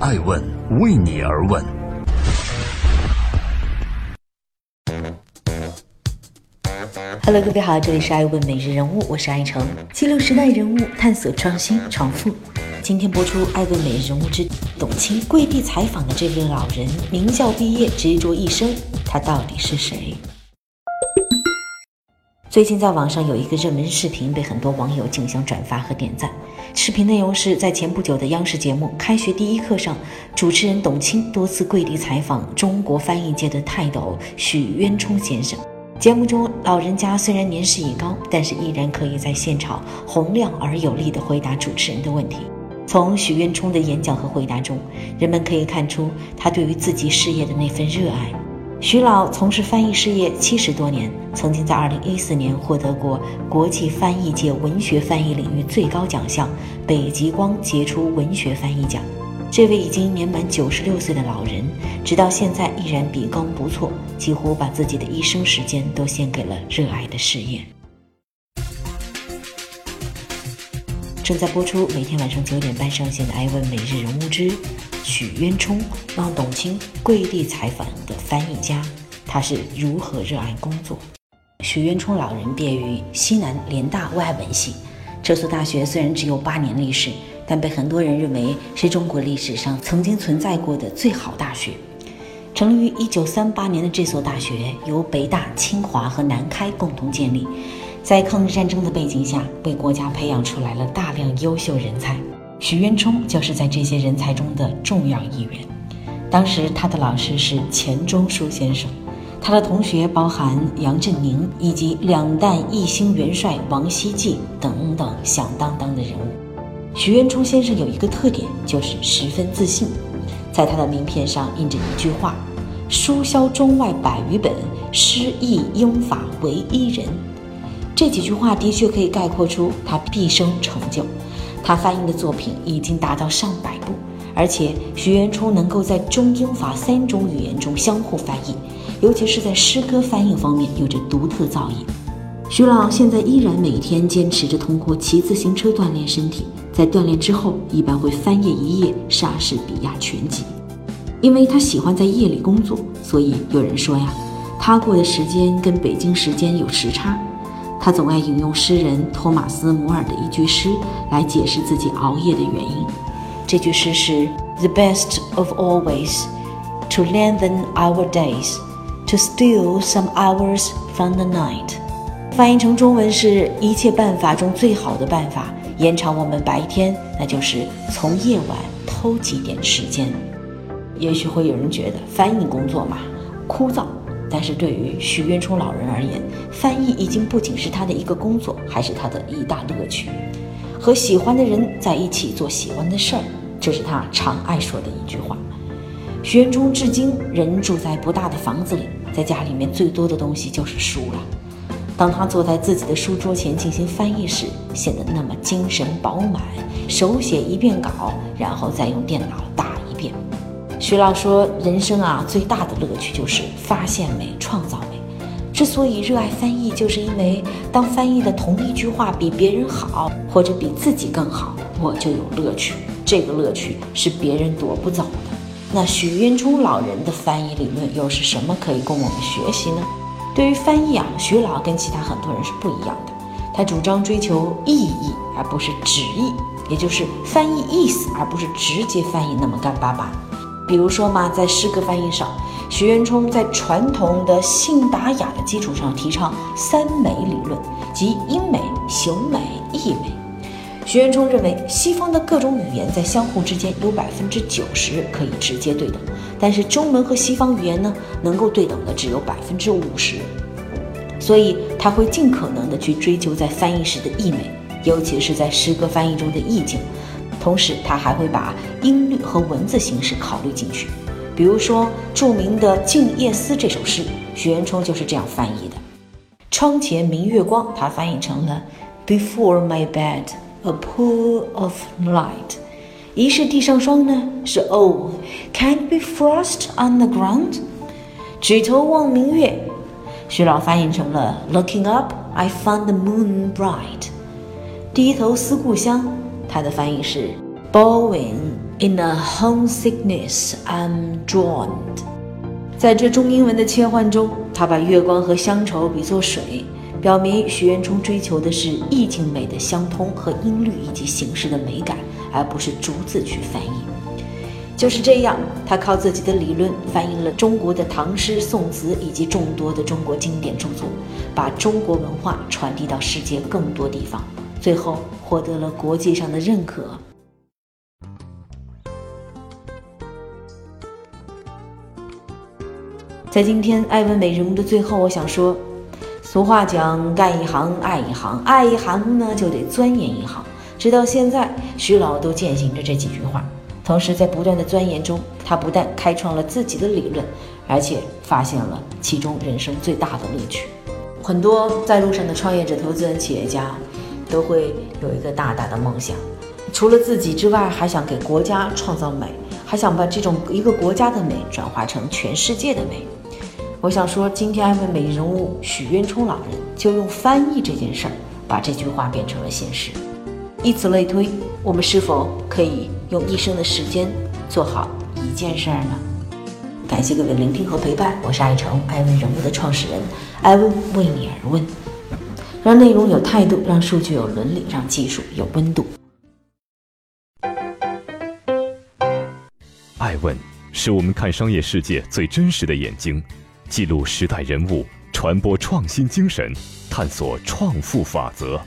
爱问为你而问。Hello，各位好，这里是爱问每日人物，我是爱成，记录时代人物，探索创新创富。今天播出《爱问每日人物之董卿跪地采访的这位老人，名校毕业，执着一生，他到底是谁？最近在网上有一个热门视频被很多网友竞相转发和点赞。视频内容是在前不久的央视节目《开学第一课》上，主持人董卿多次跪地采访中国翻译界的泰斗许渊冲先生。节目中，老人家虽然年事已高，但是依然可以在现场洪亮而有力地回答主持人的问题。从许渊冲的演讲和回答中，人们可以看出他对于自己事业的那份热爱。徐老从事翻译事业七十多年，曾经在二零一四年获得过国际翻译界文学翻译领域最高奖项——北极光杰出文学翻译奖。这位已经年满九十六岁的老人，直到现在依然笔耕不辍，几乎把自己的一生时间都献给了热爱的事业。正在播出，每天晚上九点半上线的《艾问每日人物之许渊冲让董卿跪地采访的翻译家》，他是如何热爱工作？许渊冲老人毕业于西南联大外文系，这所大学虽然只有八年历史。但被很多人认为是中国历史上曾经存在过的最好大学。成立于一九三八年的这所大学，由北大、清华和南开共同建立，在抗日战争的背景下，为国家培养出来了大量优秀人才。许渊冲就是在这些人才中的重要一员。当时他的老师是钱钟书先生，他的同学包含杨振宁以及两弹一星元帅王希季等等响当当的人物。许渊冲先生有一个特点，就是十分自信。在他的名片上印着一句话：“书销中外百余本，诗意英法唯一人。”这几句话的确可以概括出他毕生成就。他翻译的作品已经达到上百部，而且许渊冲能够在中英法三种语言中相互翻译，尤其是在诗歌翻译方面有着独特造诣。徐老现在依然每天坚持着通过骑自行车锻炼身体，在锻炼之后一般会翻页一页莎士比亚全集。因为他喜欢在夜里工作，所以有人说呀，他过的时间跟北京时间有时差。他总爱引用诗人托马斯·摩尔的一句诗来解释自己熬夜的原因。这句诗是：“The best of always to lengthen our days, to steal some hours from the night。”翻译成中文是一切办法中最好的办法，延长我们白天，那就是从夜晚偷几点时间。也许会有人觉得翻译工作嘛枯燥，但是对于许渊冲老人而言，翻译已经不仅是他的一个工作，还是他的一大乐趣。和喜欢的人在一起做喜欢的事儿，这是他常爱说的一句话。许渊冲至今仍住在不大的房子里，在家里面最多的东西就是书了。当他坐在自己的书桌前进行翻译时，显得那么精神饱满，手写一遍稿，然后再用电脑打一遍。徐老说：“人生啊，最大的乐趣就是发现美、创造美。之所以热爱翻译，就是因为当翻译的同一句话比别人好，或者比自己更好，我就有乐趣。这个乐趣是别人夺不走的。那许渊冲老人的翻译理论又是什么可以供我们学习呢？”对于翻译啊，徐老跟其他很多人是不一样的。他主张追求意义而不是直译，也就是翻译意思而不是直接翻译那么干巴巴。比如说嘛，在诗歌翻译上，徐渊冲在传统的信达雅的基础上提倡三美理论，即音美、形美、意美。徐渊冲认为，西方的各种语言在相互之间有百分之九十可以直接对等。但是中文和西方语言呢，能够对等的只有百分之五十，所以他会尽可能的去追求在翻译时的意美，尤其是在诗歌翻译中的意境。同时，他还会把音律和文字形式考虑进去。比如说著名的《静夜思》这首诗，许渊冲就是这样翻译的：“窗前明月光”，他翻译成了 “Before my bed, a pool of light”。疑是地上霜呢？是 Oh, can't be frost on the ground？举头望明月，徐老翻译成了 Looking up, I find the moon bright。低头思故乡，他的翻译是 Bowing In a homesickness, I'm drawn.。在这中英文的切换中，他把月光和乡愁比作水，表明许渊冲追求的是意境美的相通和音律以及形式的美感，而不是逐字去翻译。就是这样，他靠自己的理论翻译了中国的唐诗宋词以及众多的中国经典著作，把中国文化传递到世界更多地方，最后获得了国际上的认可。在今天艾问美人物的最后，我想说，俗话讲干一行爱一行，爱一行呢就得钻研一行。直到现在，徐老都践行着这几句话。同时，在不断的钻研中，他不但开创了自己的理论，而且发现了其中人生最大的乐趣。很多在路上的创业者、投资人、企业家，都会有一个大大的梦想，除了自己之外，还想给国家创造美，还想把这种一个国家的美转化成全世界的美。我想说，今天艾文美人物许渊冲老人就用翻译这件事儿，把这句话变成了现实。以此类推，我们是否可以？用一生的时间做好一件事儿呢？感谢各位聆听和陪伴，我是爱成艾问人物的创始人，艾问为你而问，让内容有态度，让数据有伦理，让技术有温度。爱问是我们看商业世界最真实的眼睛，记录时代人物，传播创新精神，探索创富法则。